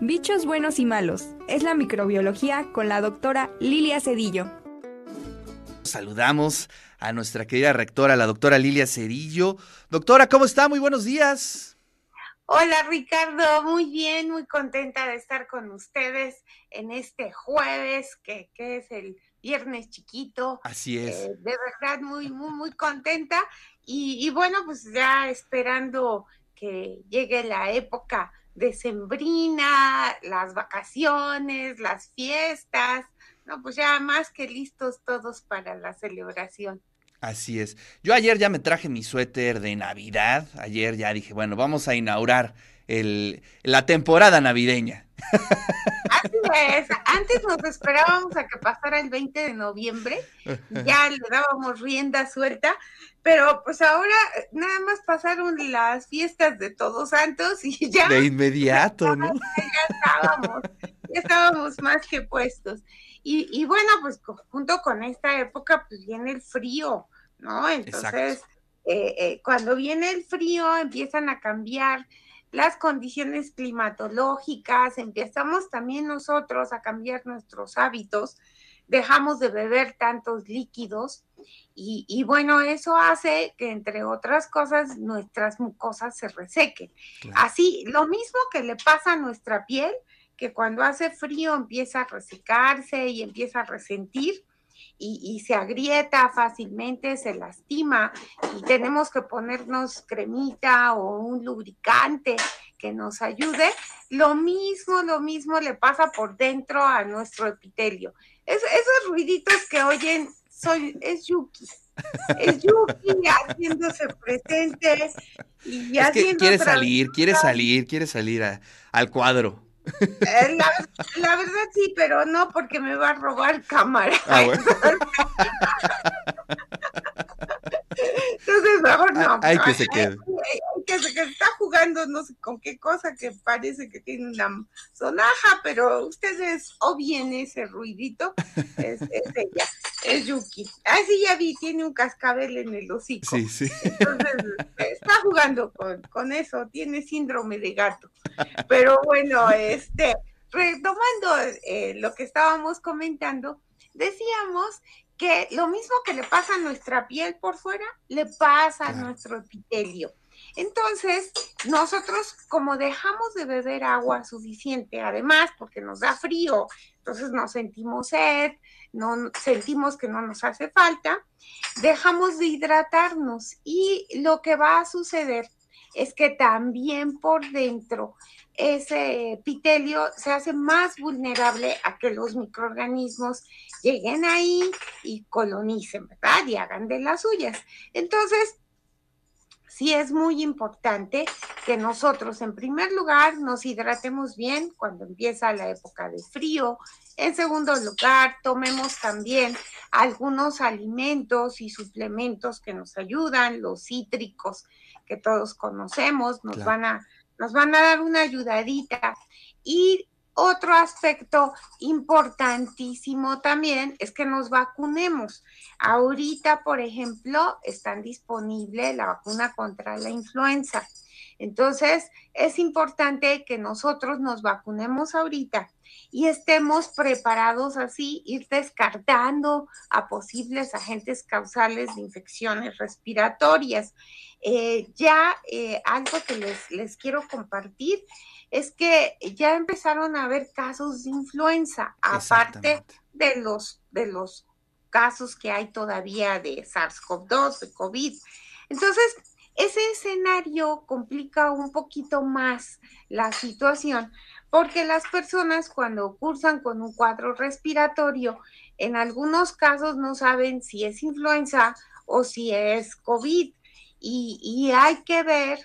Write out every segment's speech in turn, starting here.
Bichos buenos y malos. Es la microbiología con la doctora Lilia Cedillo. Saludamos a nuestra querida rectora, la doctora Lilia Cedillo. Doctora, ¿cómo está? Muy buenos días. Hola Ricardo, muy bien, muy contenta de estar con ustedes en este jueves, que, es el viernes chiquito. Así es. Eh, de verdad, muy, muy, muy contenta. Y, y bueno, pues ya esperando que llegue la época decembrina, las vacaciones, las fiestas, no, pues ya más que listos todos para la celebración. Así es. Yo ayer ya me traje mi suéter de Navidad. Ayer ya dije, bueno, vamos a inaugurar el, la temporada navideña. Así es. Antes nos esperábamos a que pasara el 20 de noviembre. Ya le dábamos rienda suelta. Pero pues ahora eh, nada más pasaron las fiestas de Todos Santos y ya. De inmediato, ¿no? Ya estábamos, ya estábamos más que puestos. Y, y bueno, pues junto con esta época, pues viene el frío, ¿no? Entonces, eh, eh, cuando viene el frío, empiezan a cambiar las condiciones climatológicas, empezamos también nosotros a cambiar nuestros hábitos dejamos de beber tantos líquidos y, bueno, eso hace que entre otras cosas nuestras mucosas se resequen. Así, lo mismo que le pasa a nuestra piel, que cuando hace frío empieza a resecarse y empieza a resentir. Y, y, se agrieta fácilmente, se lastima y tenemos que ponernos cremita o un lubricante que nos ayude. Lo mismo, lo mismo le pasa por dentro a nuestro epitelio esos ruiditos que oyen soy, es Yuki. Es Yuki haciéndose presente y es que quiere salir, quiere salir, quiere salir al cuadro. Eh, la, verdad sí, pero no porque me va a robar cámara. Ah, Entonces, mejor no. Hay que se quede. que se está jugando no sé con qué cosa que parece que tiene una sonaja, pero ustedes obvien ese ruidito. Es, ella, es Yuki. Ah, sí, ya vi, tiene un cascabel en el hocico. Sí, sí. Entonces, está jugando con, con eso, tiene síndrome de gato. Pero bueno, este, retomando eh, lo que estábamos comentando, decíamos que lo mismo que le pasa a nuestra piel por fuera, le pasa a nuestro epitelio. Entonces, nosotros como dejamos de beber agua suficiente, además porque nos da frío, entonces nos sentimos sed, no sentimos que no nos hace falta, dejamos de hidratarnos y lo que va a suceder es que también por dentro ese epitelio se hace más vulnerable a que los microorganismos lleguen ahí y colonicen, ¿verdad? Y hagan de las suyas. Entonces, sí es muy importante que nosotros, en primer lugar, nos hidratemos bien cuando empieza la época de frío. En segundo lugar, tomemos también algunos alimentos y suplementos que nos ayudan, los cítricos que todos conocemos, nos van a nos van a dar una ayudadita. Y otro aspecto importantísimo también es que nos vacunemos. Ahorita, por ejemplo, están disponible la vacuna contra la influenza. Entonces, es importante que nosotros nos vacunemos ahorita y estemos preparados así, ir descartando a posibles agentes causales de infecciones respiratorias. Eh, ya eh, algo que les, les quiero compartir es que ya empezaron a haber casos de influenza, aparte de los, de los casos que hay todavía de SARS-CoV-2, de COVID. Entonces, ese escenario complica un poquito más la situación porque las personas cuando cursan con un cuadro respiratorio, en algunos casos no saben si es influenza o si es COVID. Y, hay que ver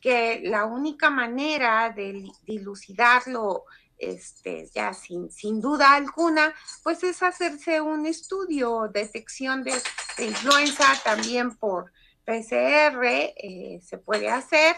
que la única manera de dilucidarlo este, ya sin, sin duda alguna, pues es hacerse un estudio, detección de influenza también por PCR eh, se puede hacer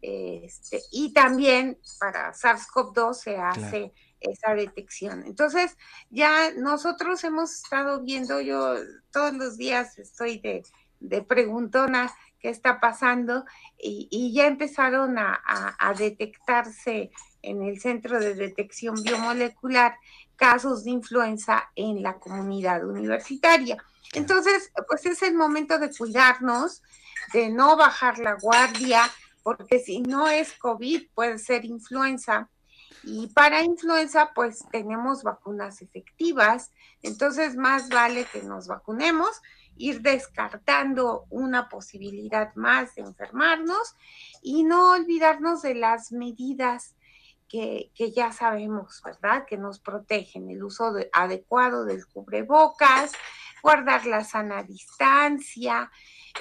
este, y también para SARS-CoV-2 se hace esa detección. Entonces, ya nosotros hemos estado viendo, yo todos los días estoy de, de preguntona qué está pasando y, ya empezaron a, detectarse en el Centro de Detección Biomolecular casos de influenza en la comunidad universitaria. Entonces, pues es el momento de cuidarnos, de no bajar la guardia, porque si no es COVID, puede ser influenza. Y para influenza, pues tenemos vacunas efectivas, entonces más vale que nos vacunemos, ir descartando una posibilidad más de enfermarnos y no olvidarnos de las medidas que, ya sabemos, ¿verdad? Que nos protegen, el uso adecuado del cubrebocas, guardar la sana distancia,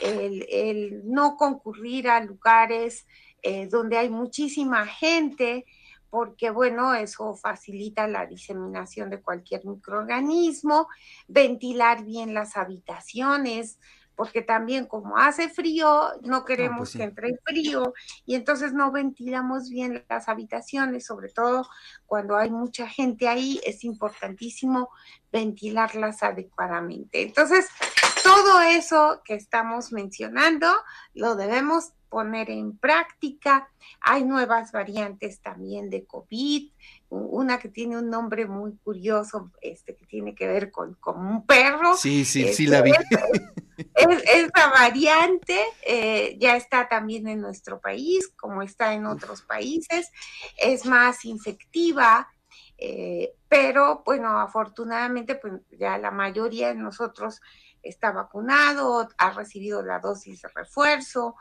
el, no concurrir a lugares eh, donde hay muchísima gente, porque bueno, eso facilita la diseminación de cualquier microorganismo, ventilar bien las habitaciones, porque también como hace frío, no ah, queremos pues que entre frío y entonces no ventilamos bien las habitaciones, sobre todo cuando hay mucha gente ahí, es importantísimo ventilarlas adecuadamente. Entonces, todo eso que estamos mencionando lo debemos poner en práctica. Hay nuevas variantes también de COVID, una que tiene un nombre muy curioso, este que tiene que ver con, un perro. Sí, sí, sí la vi. Esa variante eh, ya está también en nuestro país, como está en otros países, es más infectiva, eh, pero bueno, afortunadamente pues ya la mayoría de nosotros está vacunado, ha recibido la dosis de refuerzo,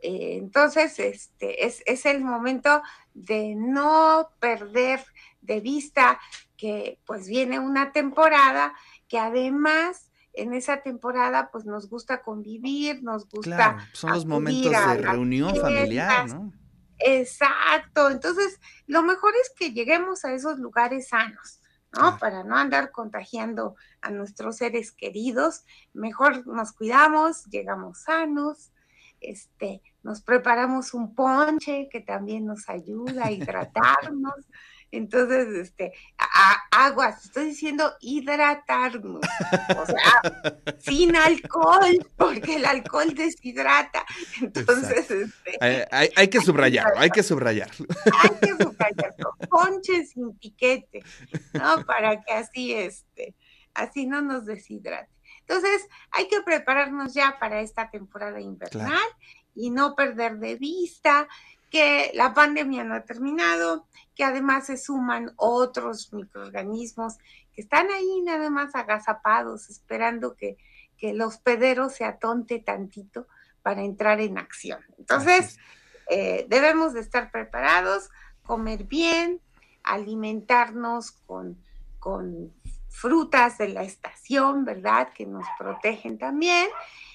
eh, entonces, este, es, es, el momento de no perder de vista que pues viene una temporada que además en esa temporada pues nos gusta convivir, nos gusta... Claro, son los momentos de reunión familiar, ¿no? Exacto, entonces lo mejor es que lleguemos a esos lugares sanos, ¿no? Para no andar contagiando a nuestros seres queridos, mejor nos cuidamos, llegamos sanos, este, nos preparamos un ponche que también nos ayuda a hidratarnos. Entonces, este, aguas, estoy diciendo hidratarnos, o sea, sin alcohol, porque el alcohol deshidrata. Entonces, este, hay, que subrayarlo, hay que subrayarlo. Hay que subrayarlo, ponche sin piquete, ¿no? Para que así, este, así no nos deshidrate. Entonces, hay que prepararnos ya para esta temporada invernal y no perder de vista que la pandemia no ha terminado, que además se suman otros microorganismos que están ahí nada más agazapados, esperando que, que el hospedero se atonte tantito para entrar en acción. Entonces, eh, debemos de estar preparados, comer bien, alimentarnos con, con frutas de la estación, ¿verdad? Que nos protegen también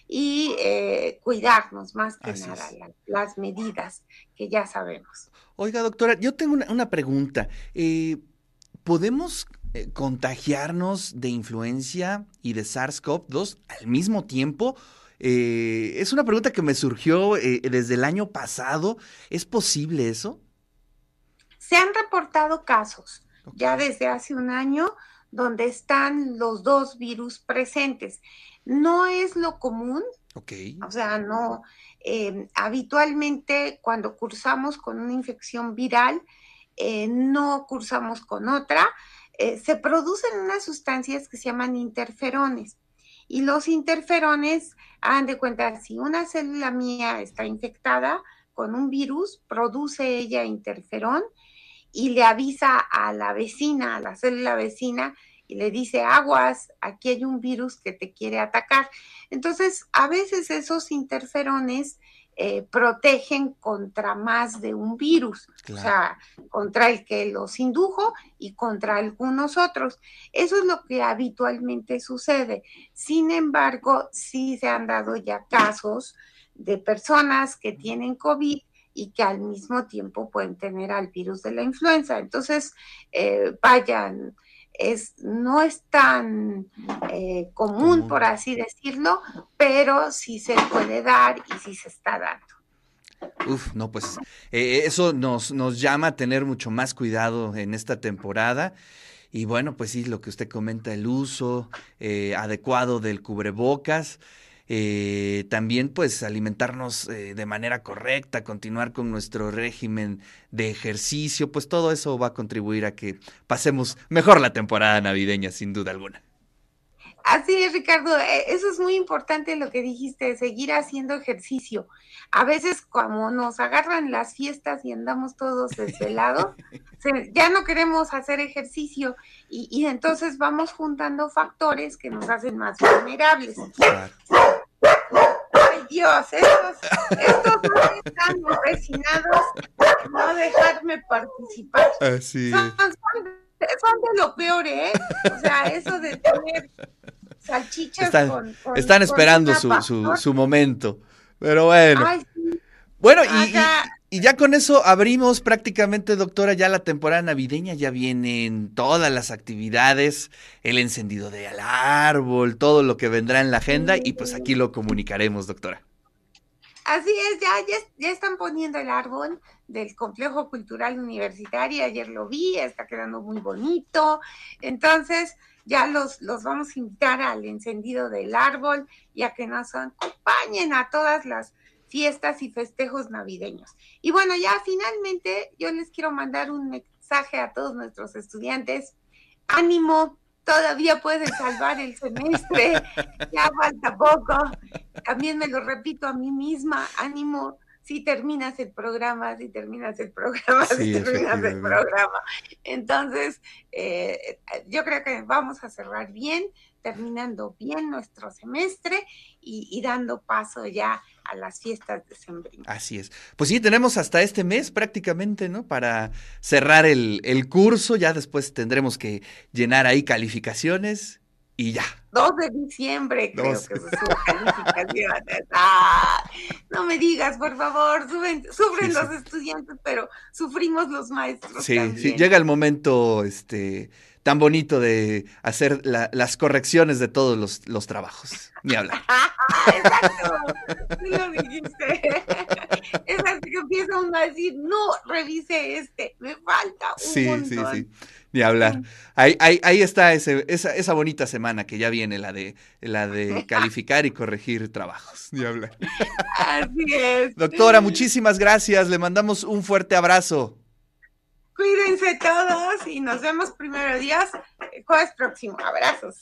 y eh, cuidarnos más que nada, las medidas que ya sabemos. Oiga, doctora, yo tengo una, pregunta. Eh, ¿Podemos eh, contagiarnos de influencia y de SARS-CoV-2 al mismo tiempo? es una pregunta que me surgió desde el año pasado. ¿Es posible eso? Se han reportado casos ya desde hace un año donde están los dos virus presentes. No es lo común. O sea, no. Eh, habitualmente cuando cursamos con una infección viral, eh, no cursamos con otra. Eh, se producen unas sustancias que se llaman interferones. Y los interferones, hagan de cuenta, si una célula mía está infectada con un virus, produce ella interferón y le avisa a la vecina, a la célula vecina, y le dice, aguas, aquí hay un virus que te quiere atacar. Entonces, a veces esos interferones eh, protegen contra más de un virus, o sea, contra el que los indujo y contra algunos otros. Eso es lo que habitualmente sucede. Sin embargo, sí se han dado ya casos de personas que tienen COVID y que al mismo tiempo pueden tener al virus de la influenza. Entonces, eh, vayan, es, no es tan eh, común, por así decirlo, pero sí se puede dar y sí se está dando. Uf, no, pues eh, eso nos, nos llama a tener mucho más cuidado en esta temporada. Y bueno, pues sí, lo que usted comenta, el uso adecuado del cubrebocas. Eh, también pues alimentarnos eh, de manera correcta, continuar con nuestro régimen de ejercicio, pues todo eso va a contribuir a que pasemos mejor la temporada navideña, sin duda alguna. Así es, Ricardo. E, eso es muy importante lo que dijiste, seguir haciendo ejercicio. A veces, como nos agarran las fiestas y andamos todos desvelados, ya no queremos hacer ejercicio y, entonces vamos juntando factores que nos hacen más vulnerables. Ay, Dios, estos, estos no están empecinados no dejarme participar. Así son, son de lo peor, ¿eh? O sea, eso de tener salchichas están, con, Están esperando su, su, su, momento. Pero bueno. Bueno, y, y, ya con eso abrimos prácticamente, doctora, ya la temporada navideña, ya vienen todas las actividades, el encendido del árbol, todo lo que vendrá en la agenda, y pues aquí lo comunicaremos, doctora. Así es, ya, ya, están poniendo el árbol del complejo cultural universitario, ayer lo vi, está quedando muy bonito. Entonces, ya los, los vamos a invitar al encendido del árbol y a que nos acompañen a todas las fiestas y festejos navideños. Y bueno, ya finalmente yo les quiero mandar un mensaje a todos nuestros estudiantes. Ánimo, todavía pueden salvar el semestre, ya falta poco. También me lo repito a mí misma, ánimo, si terminas el programa, si terminas el programa, si terminas el programa. Entonces, eh, yo creo que vamos a cerrar bien, terminando bien nuestro semestre y, dando paso ya a las fiestas de sembrino. Así es. Pues sí, tenemos hasta este mes prácticamente, ¿no? Para cerrar el, el curso, ya después tendremos que llenar ahí calificaciones y ya. 2 de diciembre creo que calificaciones. Ah, no me digas, por favor, sufren los estudiantes, pero sufrimos los maestros. Sí, también. sí, llega el momento este, tan bonito de hacer las correcciones de todos los, los trabajos. Ni hablar. Exacto, tú lo dijiste. Es así que empieza uno a decir, no, revise este, me falta un sí, montón. Sí, sí, Ni hablar. Ahí, ahí, ahí está ese, esa, esa bonita semana que ya viene, la de, la de calificar y corregir trabajos. Ni hablar. Así es. Doctora, muchísimas gracias. Le mandamos un fuerte abrazo. Cuídense todos y nos vemos primero días jueves próximo. Abrazos.